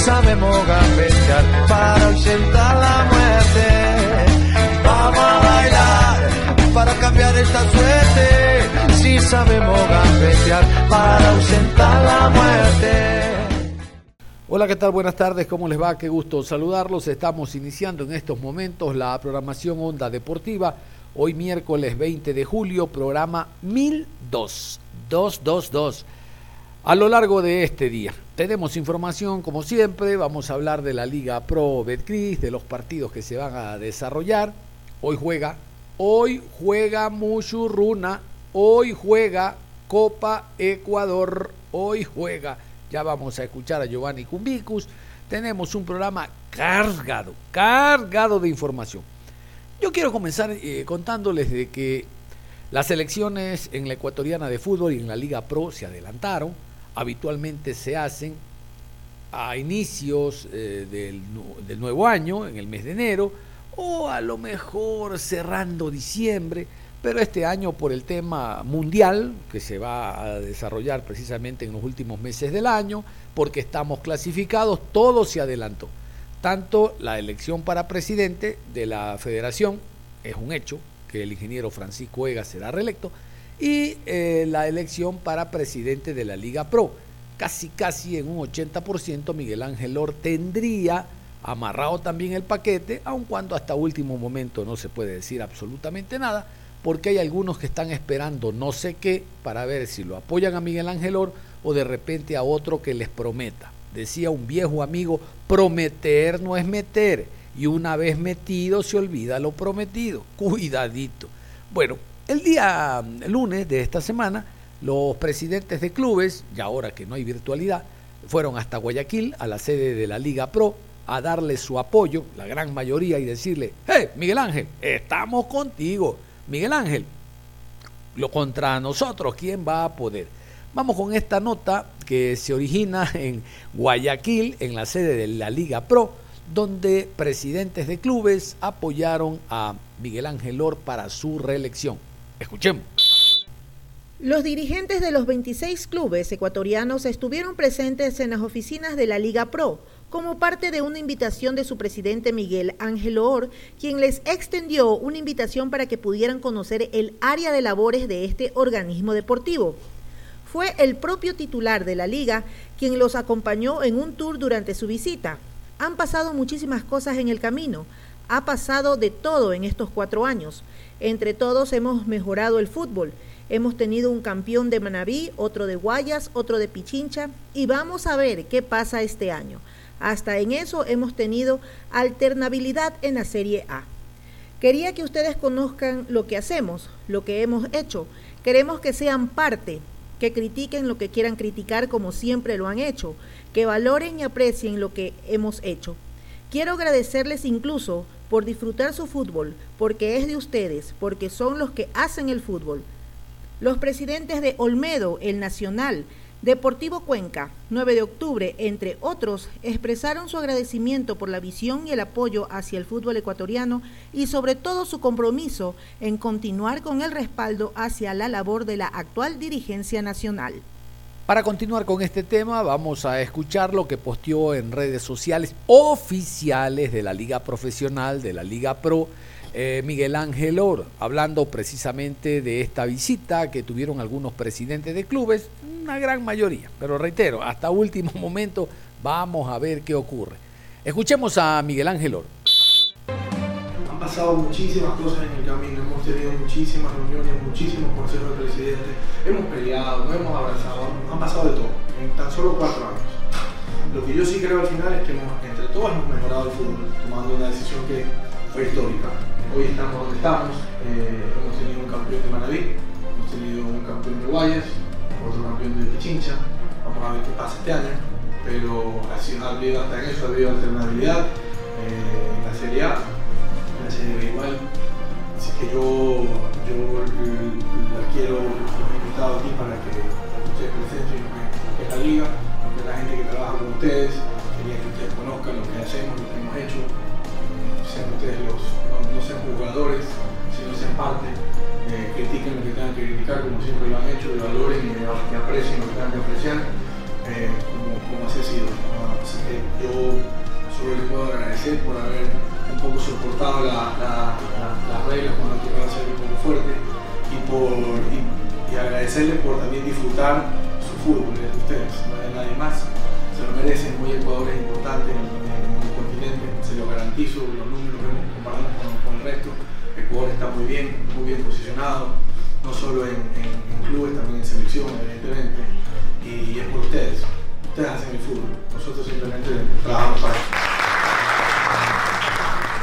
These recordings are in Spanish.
Sabemos gambetear para ausentar la muerte. Vamos a bailar para cambiar esta suerte. Si sabemos gambetear para ausentar la muerte. Hola, ¿qué tal? Buenas tardes, ¿cómo les va? Qué gusto saludarlos. Estamos iniciando en estos momentos la programación Onda Deportiva. Hoy miércoles 20 de julio, programa 1002. 222. A lo largo de este día tenemos información como siempre, vamos a hablar de la Liga Pro Betcris, de los partidos que se van a desarrollar. Hoy juega, hoy juega Mushurruna, hoy juega Copa Ecuador, hoy juega. Ya vamos a escuchar a Giovanni Cumbicus. Tenemos un programa cargado, cargado de información. Yo quiero comenzar eh, contándoles de que las elecciones en la ecuatoriana de fútbol y en la Liga Pro se adelantaron habitualmente se hacen a inicios eh, del, nuevo año, en el mes de enero, o a lo mejor cerrando diciembre, pero este año por el tema mundial, que se va a desarrollar precisamente en los últimos meses del año, porque estamos clasificados, todo se adelantó. Tanto la elección para presidente de la federación, es un hecho, que el ingeniero Francisco Ega será reelecto, y eh, la elección para presidente de la Liga Pro. Casi, casi en un 80% Miguel Ángel Or tendría amarrado también el paquete, aun cuando hasta último momento no se puede decir absolutamente nada, porque hay algunos que están esperando no sé qué para ver si lo apoyan a Miguel Ángel Or o de repente a otro que les prometa. Decía un viejo amigo, prometer no es meter, y una vez metido se olvida lo prometido. Cuidadito. Bueno, el día lunes de esta semana, los presidentes de clubes, y ahora que no hay virtualidad, fueron hasta Guayaquil, a la sede de la Liga Pro, a darle su apoyo, la gran mayoría, y decirle, hey, Miguel Ángel, estamos contigo. Miguel Ángel, lo contra nosotros, ¿quién va a poder? Vamos con esta nota que se origina en Guayaquil, en la sede de la Liga Pro, donde presidentes de clubes apoyaron a Miguel Ángel Or para su reelección. Escuchemos. Los dirigentes de los 26 clubes ecuatorianos estuvieron presentes en las oficinas de la Liga Pro como parte de una invitación de su presidente Miguel Ángel Or, quien les extendió una invitación para que pudieran conocer el área de labores de este organismo deportivo. Fue el propio titular de la liga quien los acompañó en un tour durante su visita. Han pasado muchísimas cosas en el camino, ha pasado de todo en estos cuatro años. Entre todos hemos mejorado el fútbol. Hemos tenido un campeón de Manabí, otro de Guayas, otro de Pichincha y vamos a ver qué pasa este año. Hasta en eso hemos tenido alternabilidad en la Serie A. Quería que ustedes conozcan lo que hacemos, lo que hemos hecho. Queremos que sean parte, que critiquen lo que quieran criticar como siempre lo han hecho, que valoren y aprecien lo que hemos hecho. Quiero agradecerles incluso por disfrutar su fútbol, porque es de ustedes, porque son los que hacen el fútbol. Los presidentes de Olmedo, el Nacional, Deportivo Cuenca, 9 de octubre, entre otros, expresaron su agradecimiento por la visión y el apoyo hacia el fútbol ecuatoriano y sobre todo su compromiso en continuar con el respaldo hacia la labor de la actual dirigencia nacional. Para continuar con este tema, vamos a escuchar lo que posteó en redes sociales oficiales de la Liga Profesional, de la Liga Pro, eh, Miguel Ángel Or, hablando precisamente de esta visita que tuvieron algunos presidentes de clubes, una gran mayoría, pero reitero, hasta último momento vamos a ver qué ocurre. Escuchemos a Miguel Ángel Or pasado muchísimas cosas en el camino, hemos tenido muchísimas reuniones, muchísimos consejos de presidente, hemos peleado, hemos abrazado, han pasado de todo, en tan solo cuatro años. Lo que yo sí creo al final es que entre todos hemos mejorado el fútbol, tomando una decisión que fue histórica. Hoy estamos donde estamos, eh, hemos tenido un campeón de Manaví, hemos tenido un campeón de Guayas, otro campeón de Pichincha, vamos a ver qué pasa este año, pero ha, sido, ha habido hasta en eso, ha habido alternabilidad eh, en la Serie A, igual, así que yo, yo la quiero, los he invitado aquí para que, ustedes presenten lo que, es la liga, lo que la gente que trabaja con ustedes, quería que ustedes conozcan lo que hacemos, lo que hemos hecho, sean ustedes los, no, sean jugadores, sino sean parte, eh, critiquen lo que tengan que criticar, como siempre lo han hecho, y valoren y, y aprecien lo que tengan que apreciar, eh, como, como ha sido. Así que yo solo les puedo agradecer por haber poco soportado la- la- la- las reglas cuando tocaba ser un poco fuerte y, por, y, y agradecerles por también disfrutar su fútbol, de ustedes, no de nadie más. Se lo merecen, hoy Ecuador es importante en, en- el continente, se lo garantizo, los números vemos comparando con, con el resto. Ecuador está muy bien, muy bien posicionado, no solo en, clubes, también en selección, evidentemente, y es por ustedes. Ustedes hacen el fútbol, nosotros simplemente trabajamos para eso.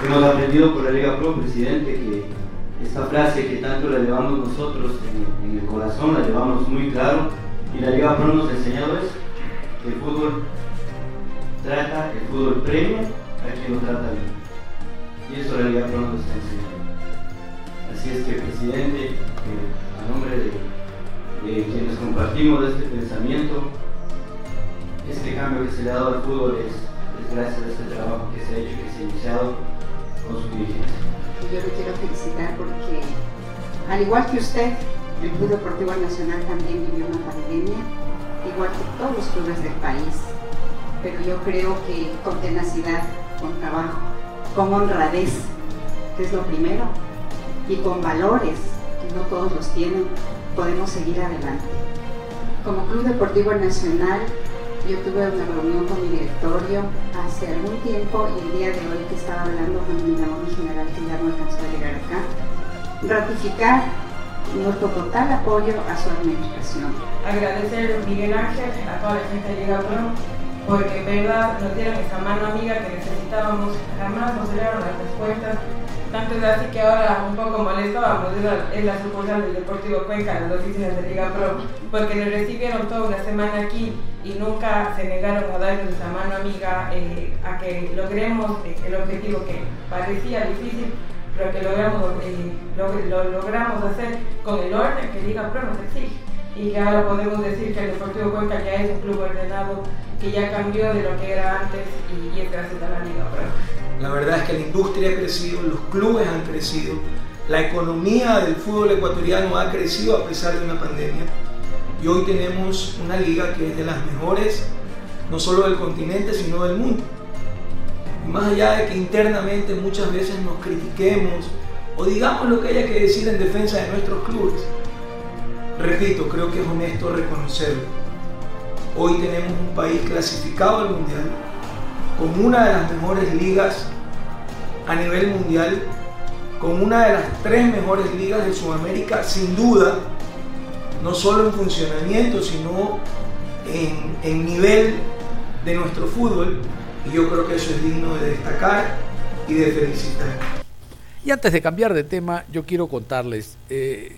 Hemos aprendido por la Liga Pro, presidente, que esta frase que tanto la llevamos nosotros en, el corazón, la llevamos muy claro, y la Liga Pro nos ha enseñado eso, que el fútbol trata, el fútbol premia a quien lo trata bien. Y eso la Liga Pro nos está enseñando. Así es que, presidente, a nombre de, quienes compartimos este pensamiento, este cambio que se le ha dado al fútbol es, gracias a este trabajo Yo le quiero felicitar porque, al igual que usted, el Club Deportivo Nacional también vivió una pandemia, igual que todos los clubes del país. Pero yo creo que con tenacidad, con trabajo, con honradez, que es lo primero, y con valores, que no todos los tienen, podemos seguir adelante. Como Club Deportivo Nacional, yo tuve una reunión con mi directorio hace algún tiempo y el día de hoy que estaba hablando con mi mi general que ya no alcanzó a llegar acá, ratificar nuestro total apoyo a su administración. agradecer a Miguel Ángel, a toda la gente de Liga porque en verdad nos dieron esa mano amiga que necesitábamos, jamás nos dieron las respuestas. Tanto es así que ahora un poco molestábamos es la, es la sucursal del Deportivo Cuenca, las oficinas de Liga Pro, porque nos recibieron toda una semana aquí y nunca se negaron a darnos esa mano amiga eh, a que logremos eh, el objetivo que parecía difícil, pero que logramos, eh, lo, lo logramos hacer con el orden que Liga Pro nos exige y que ahora podemos decir que el Deportivo Cuenca ya es un club ordenado, que ya cambió de lo que era antes y, y es gracias a la Liga Pro. La verdad es que la industria ha crecido, los clubes han crecido, la economía del fútbol ecuatoriano ha crecido a pesar de una pandemia. Y hoy tenemos una liga que es de las mejores, no solo del continente, sino del mundo. Y más allá de que internamente muchas veces nos critiquemos o digamos lo que haya que decir en defensa de nuestros clubes, repito, creo que es honesto reconocerlo. Hoy tenemos un país clasificado al mundial, con una de las mejores ligas a nivel mundial, con una de las tres mejores ligas de Sudamérica, sin duda, no solo en funcionamiento, sino en, nivel de nuestro fútbol. Y yo creo que eso es digno de destacar y de felicitar. Y antes de cambiar de tema, yo quiero contarles, eh,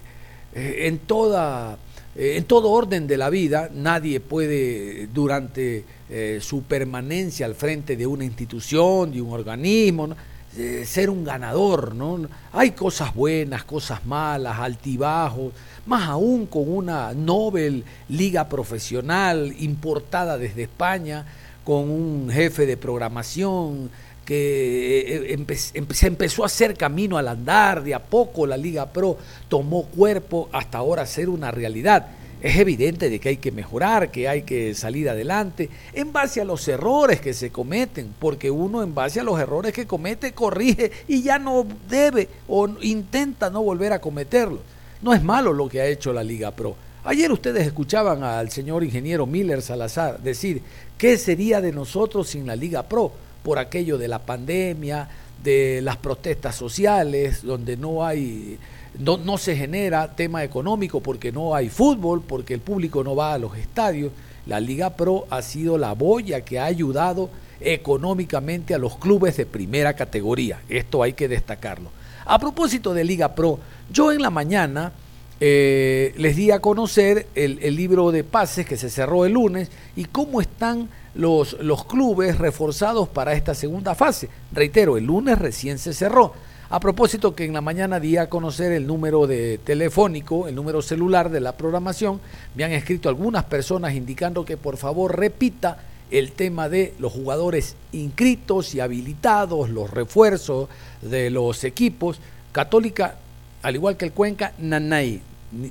eh, en, toda, eh, en todo orden de la vida, nadie puede durante eh, su permanencia al frente de una institución, de un organismo, eh, ser un ganador. ¿no? Hay cosas buenas, cosas malas, altibajos, más aún con una Nobel Liga Profesional importada desde España, con un jefe de programación que empe empe se empezó a hacer camino al andar, de a poco la Liga Pro tomó cuerpo hasta ahora ser una realidad. Es evidente de que hay que mejorar, que hay que salir adelante en base a los errores que se cometen, porque uno en base a los errores que comete corrige y ya no debe o intenta no volver a cometerlos. No es malo lo que ha hecho la Liga Pro. Ayer ustedes escuchaban al señor ingeniero Miller Salazar decir, ¿qué sería de nosotros sin la Liga Pro? Por aquello de la pandemia, de las protestas sociales, donde no hay, no, no se genera tema económico porque no hay fútbol, porque el público no va a los estadios. La Liga Pro ha sido la boya que ha ayudado económicamente a los clubes de primera categoría. Esto hay que destacarlo. A propósito de Liga Pro, yo en la mañana eh, les di a conocer el, libro de pases que se cerró el lunes y cómo están los, los clubes reforzados para esta segunda fase. Reitero, el lunes recién se cerró. A propósito que en la mañana di a conocer el número de telefónico, el número celular de la programación, me han escrito algunas personas indicando que por favor repita el tema de los jugadores inscritos y habilitados, los refuerzos de los equipos. Católica, al igual que el Cuenca, Nanay,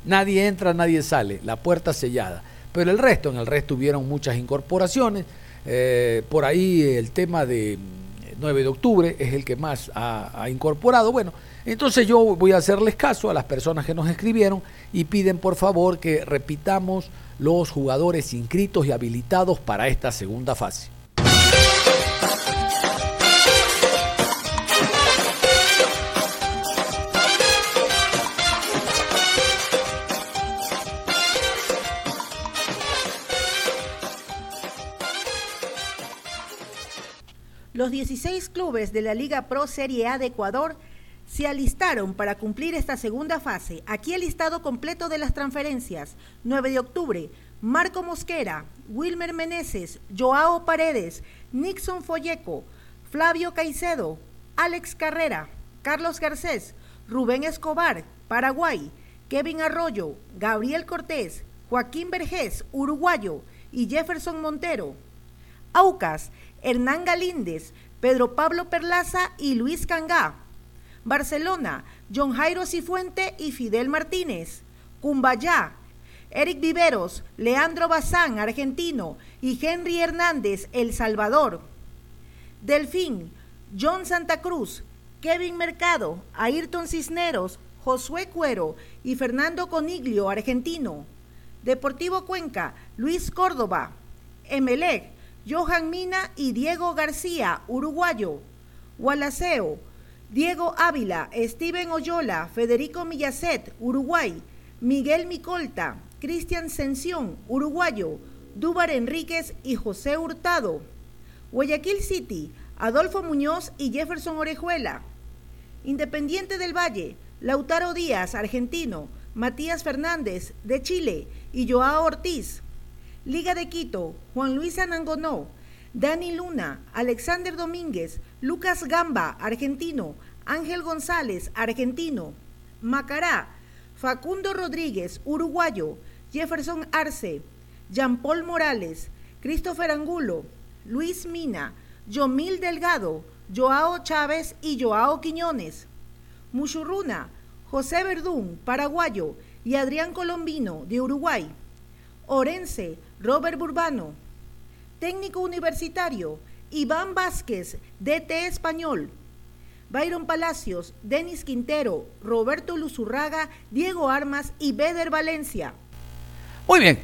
Nadie entra, nadie sale, la puerta sellada. Pero el resto, en el resto hubieron muchas incorporaciones. Eh, por ahí el tema de 9 de octubre es el que más ha, incorporado. Bueno, entonces yo voy a hacerles caso a las personas que nos escribieron y piden por favor que repitamos los jugadores inscritos y habilitados para esta segunda fase. Los 16 clubes de la Liga Pro Serie A de Ecuador se alistaron para cumplir esta segunda fase. Aquí el listado completo de las transferencias. 9 de octubre, Marco Mosquera, Wilmer Meneses, Joao Paredes, Nixon Folleco, Flavio Caicedo, Alex Carrera, Carlos Garcés, Rubén Escobar, Paraguay, Kevin Arroyo, Gabriel Cortés, Joaquín Vergés, uruguayo, y Jefferson Montero. Aucas, Hernán Galíndez, Pedro Pablo Perlaza y Luis Cangá. Barcelona, John Jairo Cifuente y Fidel Martínez. Cumbayá, Eric Viveros, Leandro Bazán, argentino, y Henry Hernández, El Salvador. Delfín, John Santa Cruz, Kevin Mercado, Ayrton Cisneros, Josué Cuero y Fernando Coniglio, argentino. Deportivo Cuenca, Luis Córdoba. Emelec, Johan Mina y Diego García, uruguayo. Gualaceo, Diego Ávila, Steven Oyola, Federico Millacet, Uruguay. Miguel Micolta, Cristian Sención, uruguayo. Dúbar Enríquez y José Hurtado. Guayaquil City, Adolfo Muñoz y Jefferson Orejuela. Independiente del Valle, Lautaro Díaz, argentino. Matías Fernández, de Chile. Y Joao Ortiz. Liga de Quito, Juan Luis Anangonó, Dani Luna, Alexander Domínguez, Lucas Gamba, argentino, Ángel González, argentino, Macará, Facundo Rodríguez, uruguayo, Jefferson Arce, Jean Paul Morales, Christopher Angulo, Luis Mina, Yomil Delgado, Joao Chávez y Joao Quiñones, Muchurruna, José Verdún, paraguayo, y Adrián Colombino, de Uruguay, Orense, Robert Burbano. Técnico universitario, Iván Vázquez, DT Español. Byron Palacios, Denis Quintero, Roberto Luzurraga, Diego Armas y Beder Valencia. Muy bien.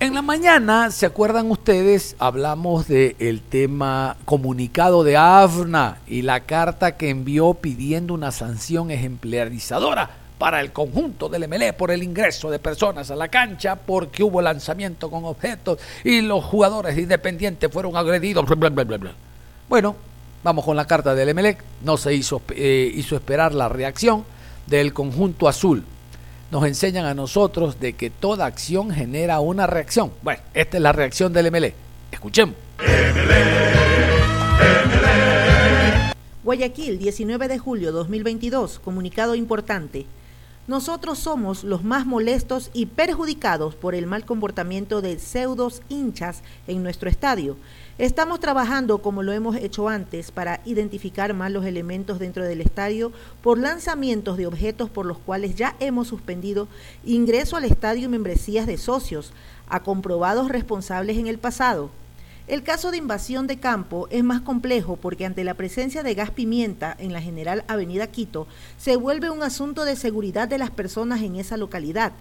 En la mañana, ¿se acuerdan ustedes? Hablamos del tema comunicado de AFNA y la carta que envió pidiendo una sanción ejemplarizadora para el conjunto del MLE por el ingreso de personas a la cancha porque hubo lanzamiento con objetos y los jugadores independientes fueron agredidos. Bueno, vamos con la carta del MLE. No se hizo, eh, hizo esperar la reacción del conjunto azul. Nos enseñan a nosotros de que toda acción genera una reacción. Bueno, esta es la reacción del MLE. Escuchemos. Guayaquil, 19 de julio 2022, comunicado importante. Nosotros somos los más molestos y perjudicados por el mal comportamiento de pseudos hinchas en nuestro estadio. Estamos trabajando como lo hemos hecho antes para identificar más los elementos dentro del estadio por lanzamientos de objetos por los cuales ya hemos suspendido ingreso al estadio y membresías de socios a comprobados responsables en el pasado. El caso de invasión de campo es más complejo porque ante la presencia de gas pimienta en la General Avenida Quito, se vuelve un asunto de seguridad de las personas en esa localidad.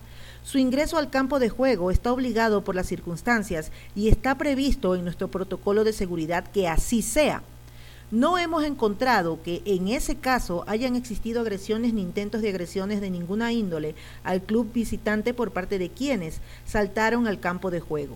Su ingreso al campo de juego está obligado por las circunstancias y está previsto en nuestro protocolo de seguridad que así sea. No hemos encontrado que en ese caso hayan existido agresiones ni intentos de agresiones de ninguna índole al club visitante por parte de quienes saltaron al campo de juego.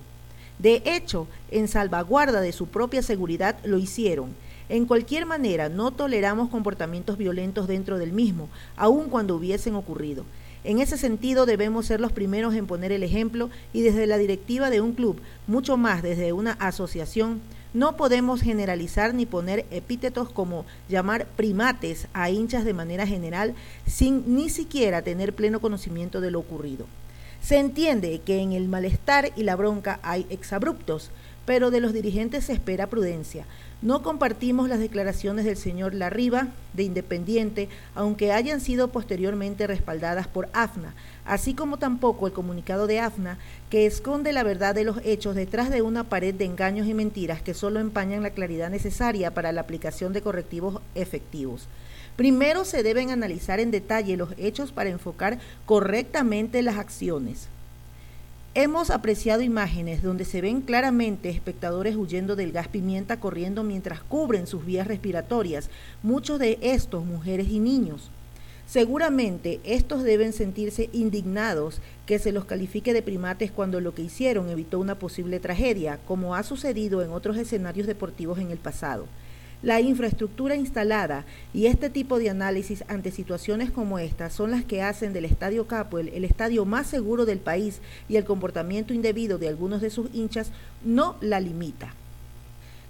De hecho, en salvaguarda de su propia seguridad lo hicieron. En cualquier manera, no toleramos comportamientos violentos dentro del mismo, aun cuando hubiesen ocurrido. En ese sentido, debemos ser los primeros en poner el ejemplo y desde la directiva de un club, mucho más desde una asociación, no podemos generalizar ni poner epítetos como llamar primates a hinchas de manera general sin ni siquiera tener pleno conocimiento de lo ocurrido. Se entiende que en el malestar y la bronca hay exabruptos, pero de los dirigentes se espera prudencia. No compartimos las declaraciones del señor Larriba de Independiente, aunque hayan sido posteriormente respaldadas por AFNA, así como tampoco el comunicado de AFNA, que esconde la verdad de los hechos detrás de una pared de engaños y mentiras que solo empañan la claridad necesaria para la aplicación de correctivos efectivos. Primero se deben analizar en detalle los hechos para enfocar correctamente las acciones. Hemos apreciado imágenes donde se ven claramente espectadores huyendo del gas pimienta corriendo mientras cubren sus vías respiratorias, muchos de estos mujeres y niños. Seguramente estos deben sentirse indignados que se los califique de primates cuando lo que hicieron evitó una posible tragedia, como ha sucedido en otros escenarios deportivos en el pasado. La infraestructura instalada y este tipo de análisis ante situaciones como esta son las que hacen del Estadio Capuel el estadio más seguro del país y el comportamiento indebido de algunos de sus hinchas no la limita.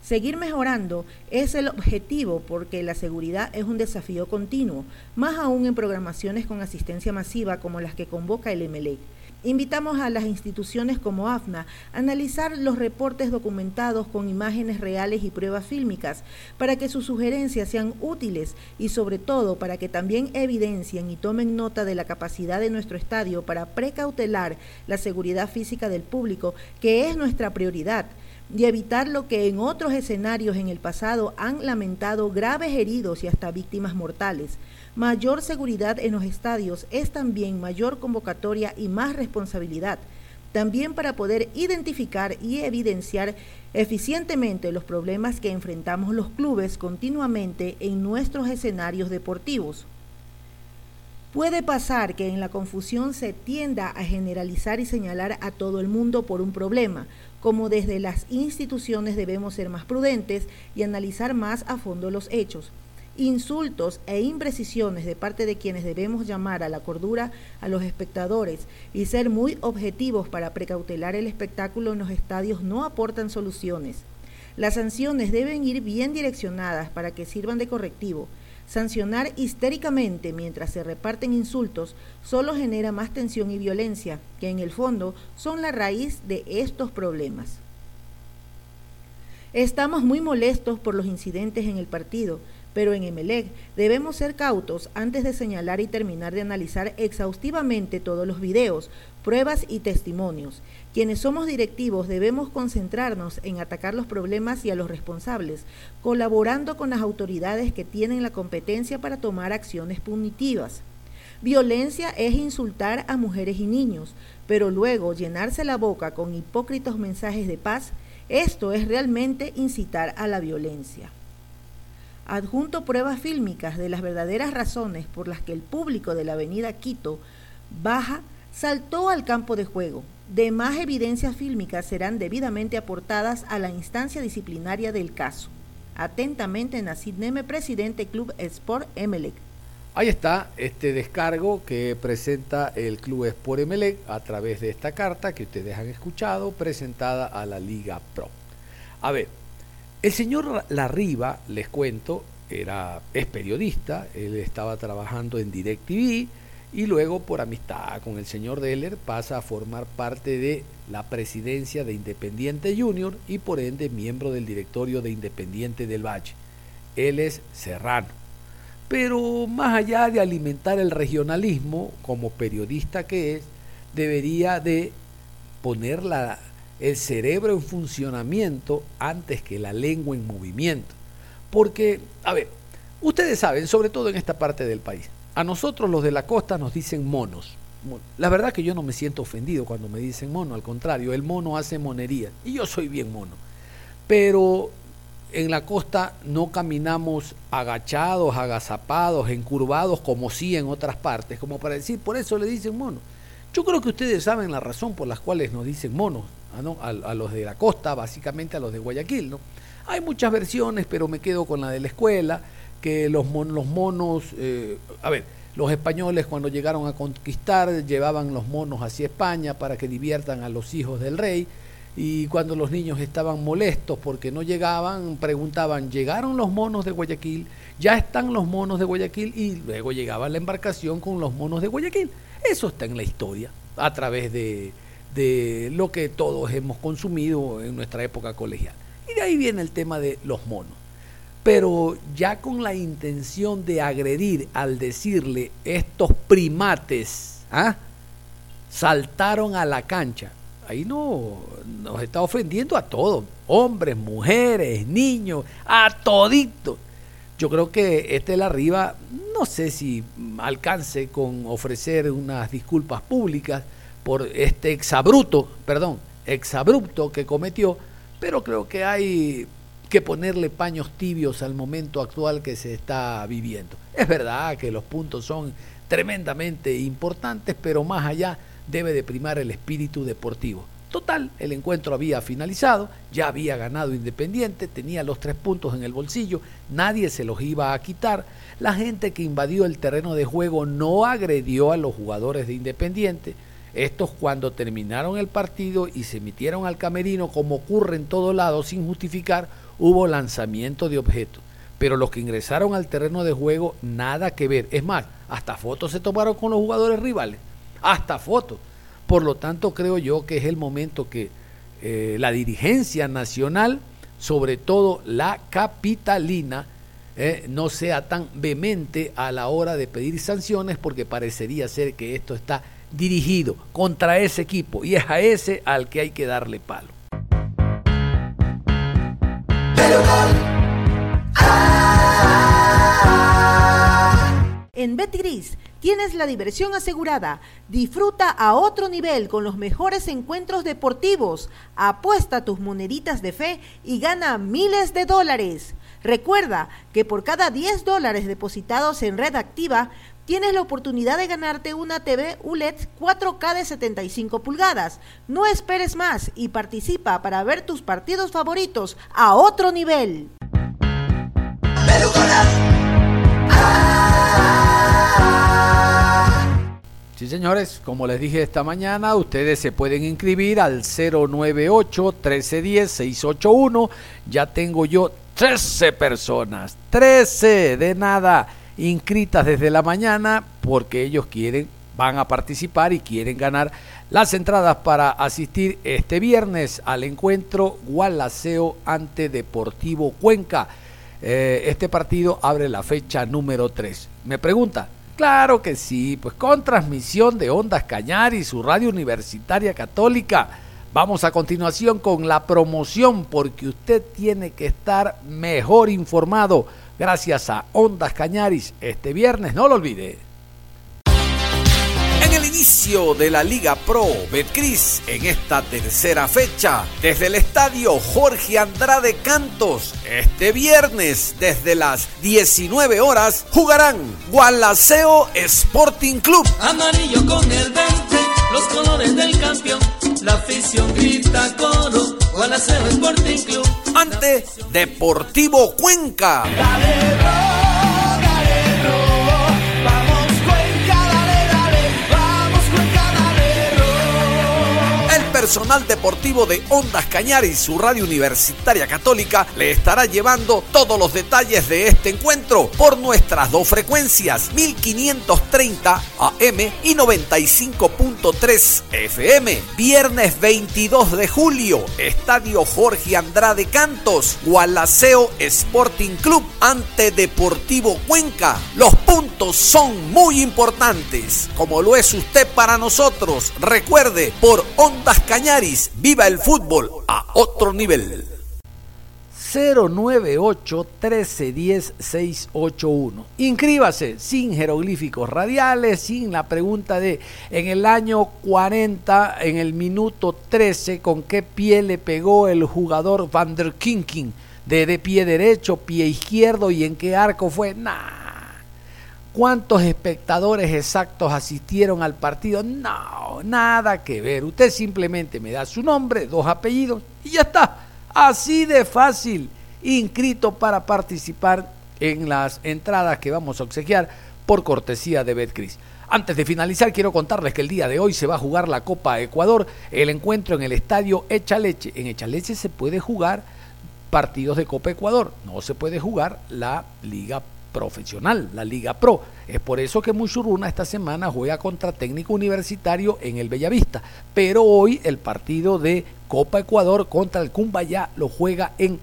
Seguir mejorando es el objetivo porque la seguridad es un desafío continuo, más aún en programaciones con asistencia masiva como las que convoca el MLE. Invitamos a las instituciones como AFNA a analizar los reportes documentados con imágenes reales y pruebas fílmicas para que sus sugerencias sean útiles y sobre todo para que también evidencien y tomen nota de la capacidad de nuestro estadio para precautelar la seguridad física del público, que es nuestra prioridad y evitar lo que en otros escenarios en el pasado han lamentado graves heridos y hasta víctimas mortales. Mayor seguridad en los estadios es también mayor convocatoria y más responsabilidad, también para poder identificar y evidenciar eficientemente los problemas que enfrentamos los clubes continuamente en nuestros escenarios deportivos. Puede pasar que en la confusión se tienda a generalizar y señalar a todo el mundo por un problema, como desde las instituciones debemos ser más prudentes y analizar más a fondo los hechos insultos e imprecisiones de parte de quienes debemos llamar a la cordura a los espectadores y ser muy objetivos para precautelar el espectáculo en los estadios no aportan soluciones. Las sanciones deben ir bien direccionadas para que sirvan de correctivo. Sancionar histéricamente mientras se reparten insultos solo genera más tensión y violencia, que en el fondo son la raíz de estos problemas. Estamos muy molestos por los incidentes en el partido, pero en Emelec debemos ser cautos antes de señalar y terminar de analizar exhaustivamente todos los videos, pruebas y testimonios. Quienes somos directivos debemos concentrarnos en atacar los problemas y a los responsables, colaborando con las autoridades que tienen la competencia para tomar acciones punitivas. Violencia es insultar a mujeres y niños, pero luego llenarse la boca con hipócritos mensajes de paz, esto es realmente incitar a la violencia adjunto pruebas fílmicas de las verdaderas razones por las que el público de la avenida Quito Baja saltó al campo de juego. Demás evidencias fílmicas serán debidamente aportadas a la instancia disciplinaria del caso. Atentamente, Nacid Neme, presidente Club Sport Emelec. Ahí está este descargo que presenta el Club Sport Emelec a través de esta carta que ustedes han escuchado, presentada a la Liga Pro. A ver, el señor Larriba, les cuento, era, es periodista, él estaba trabajando en DirecTV y luego por amistad con el señor Deller pasa a formar parte de la presidencia de Independiente Junior y por ende miembro del directorio de Independiente del Valle. Él es serrano. Pero más allá de alimentar el regionalismo, como periodista que es, debería de poner la, el cerebro en funcionamiento antes que la lengua en movimiento. Porque, a ver, ustedes saben, sobre todo en esta parte del país, a nosotros los de la costa nos dicen monos. La verdad que yo no me siento ofendido cuando me dicen mono, al contrario, el mono hace monería y yo soy bien mono. Pero en la costa no caminamos agachados, agazapados, encurvados como sí en otras partes, como para decir, por eso le dicen mono Yo creo que ustedes saben la razón por las cuales nos dicen monos, ¿ah, a, los de la costa, básicamente a los de Guayaquil. ¿no? Hay muchas versiones, pero me quedo con la de la escuela, que los, los monos, eh, a ver, los españoles cuando llegaron a conquistar llevaban los monos hacia España para que diviertan a los hijos del rey y cuando los niños estaban molestos porque no llegaban, preguntaban, ¿llegaron los monos de Guayaquil? Ya están los monos de Guayaquil y luego llegaba la embarcación con los monos de Guayaquil. Eso está en la historia, a través de, de lo que todos hemos consumido en nuestra época colegial. Y de ahí viene el tema de los monos. Pero ya con la intención de agredir al decirle estos primates, ¿ah? saltaron a la cancha ahí no nos está ofendiendo a todos, hombres, mujeres, niños, a todito. Yo creo que este la arriba, no sé si alcance con ofrecer unas disculpas públicas por este exabruto, perdón, exabrupto que cometió, pero creo que hay que ponerle paños tibios al momento actual que se está viviendo. Es verdad que los puntos son tremendamente importantes, pero más allá debe de primar el espíritu deportivo. Total, el encuentro había finalizado, ya había ganado Independiente, tenía los tres puntos en el bolsillo, nadie se los iba a quitar. La gente que invadió el terreno de juego no agredió a los jugadores de Independiente. Estos cuando terminaron el partido y se emitieron al camerino, como ocurre en todo lado, sin justificar, hubo lanzamiento de objetos. Pero los que ingresaron al terreno de juego, nada que ver. Es más, hasta fotos se tomaron con los jugadores rivales hasta fotos. Por lo tanto, creo yo que es el momento que eh, la dirigencia nacional, sobre todo la capitalina, eh, no sea tan vehemente a la hora de pedir sanciones porque parecería ser que esto está dirigido contra ese equipo y es a ese al que hay que darle palo. En Betgris tienes la diversión asegurada. Disfruta a otro nivel con los mejores encuentros deportivos. Apuesta tus moneditas de fe y gana miles de dólares. Recuerda que por cada 10 dólares depositados en red activa, tienes la oportunidad de ganarte una TV ULED 4K de 75 pulgadas. No esperes más y participa para ver tus partidos favoritos a otro nivel. Sí, señores, como les dije esta mañana, ustedes se pueden inscribir al 098-1310-681. Ya tengo yo 13 personas, 13 de nada, inscritas desde la mañana porque ellos quieren, van a participar y quieren ganar las entradas para asistir este viernes al encuentro Gualaceo ante Deportivo Cuenca. Eh, este partido abre la fecha número 3. Me pregunta, Claro que sí, pues con transmisión de Ondas Cañar y su radio universitaria católica. Vamos a continuación con la promoción porque usted tiene que estar mejor informado gracias a Ondas Cañaris este viernes, no lo olvide el inicio de la Liga Pro Betcris en esta tercera fecha desde el estadio Jorge Andrade Cantos. Este viernes desde las 19 horas jugarán Gualaceo Sporting Club. Amarillo con el 20, los colores del campeón. La afición grita coro, Gualaceo Sporting Club. Ante Deportivo Cuenca. Personal deportivo de Ondas Cañar y su radio universitaria católica le estará llevando todos los detalles de este encuentro por nuestras dos frecuencias 1530 AM y 95.3 FM. Viernes 22 de julio, Estadio Jorge Andrade Cantos, Gualaceo Sporting Club ante Deportivo Cuenca. Los puntos son muy importantes, como lo es usted para nosotros. Recuerde, por Ondas Cañar Cañaris, viva el fútbol a otro nivel. 098 1310 681. Inscríbase sin jeroglíficos radiales, sin la pregunta de en el año 40, en el minuto 13, con qué pie le pegó el jugador Van der Kinking, de, de pie derecho, pie izquierdo y en qué arco fue. Nah ¿Cuántos espectadores exactos asistieron al partido? No, nada que ver. Usted simplemente me da su nombre, dos apellidos y ya está. Así de fácil. Inscrito para participar en las entradas que vamos a obsequiar por cortesía de Betcris. Antes de finalizar, quiero contarles que el día de hoy se va a jugar la Copa Ecuador, el encuentro en el estadio Echaleche. En Echaleche se puede jugar partidos de Copa Ecuador, no se puede jugar la Liga profesional, la Liga Pro. Es por eso que Muchuruna esta semana juega contra Técnico Universitario en el Bellavista. Pero hoy el partido de Copa Ecuador contra el Cumbayá lo juega en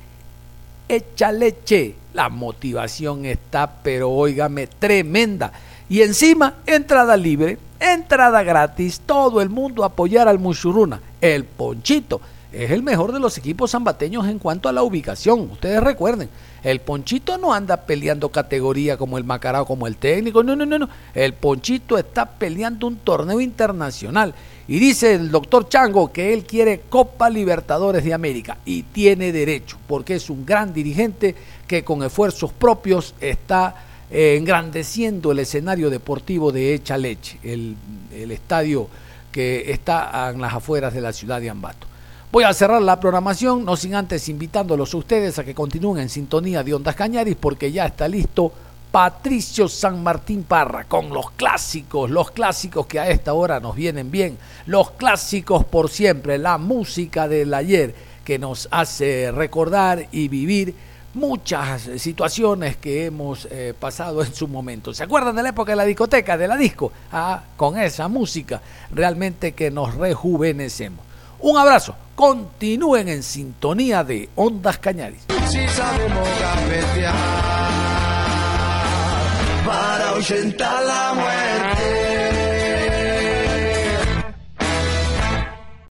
Echaleche. La motivación está, pero óigame, tremenda. Y encima, entrada libre, entrada gratis, todo el mundo apoyar al Muchuruna. El Ponchito es el mejor de los equipos zambateños en cuanto a la ubicación. Ustedes recuerden, el Ponchito no anda peleando categoría como el Macarao, como el técnico. No, no, no, no. El Ponchito está peleando un torneo internacional. Y dice el doctor Chango que él quiere Copa Libertadores de América. Y tiene derecho, porque es un gran dirigente que con esfuerzos propios está eh, engrandeciendo el escenario deportivo de Echa Leche, el, el estadio que está en las afueras de la ciudad de Ambato. Voy a cerrar la programación, no sin antes invitándolos a ustedes a que continúen en sintonía de Ondas Cañaris porque ya está listo Patricio San Martín Parra con los clásicos, los clásicos que a esta hora nos vienen bien, los clásicos por siempre, la música del ayer que nos hace recordar y vivir muchas situaciones que hemos eh, pasado en su momento. ¿Se acuerdan de la época de la discoteca, de la disco? Ah, con esa música realmente que nos rejuvenecemos. Un abrazo. Continúen en sintonía de Ondas Cañaris. Si sabemos.